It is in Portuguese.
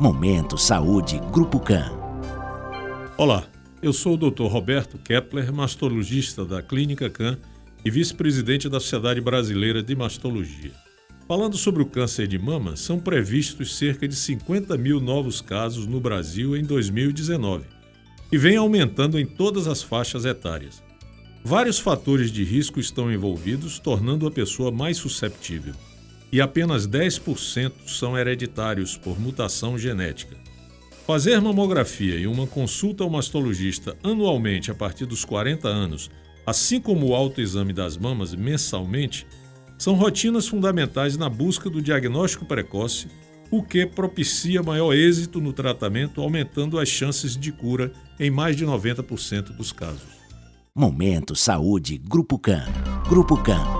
Momento Saúde Grupo CAN. Olá, eu sou o Dr. Roberto Kepler, mastologista da Clínica CAN e vice-presidente da Sociedade Brasileira de Mastologia. Falando sobre o câncer de mama, são previstos cerca de 50 mil novos casos no Brasil em 2019 e vem aumentando em todas as faixas etárias. Vários fatores de risco estão envolvidos, tornando a pessoa mais susceptível e apenas 10% são hereditários por mutação genética. Fazer mamografia e uma consulta ao mastologista anualmente a partir dos 40 anos, assim como o autoexame das mamas mensalmente, são rotinas fundamentais na busca do diagnóstico precoce, o que propicia maior êxito no tratamento, aumentando as chances de cura em mais de 90% dos casos. Momento Saúde Grupo CAN. Grupo CAN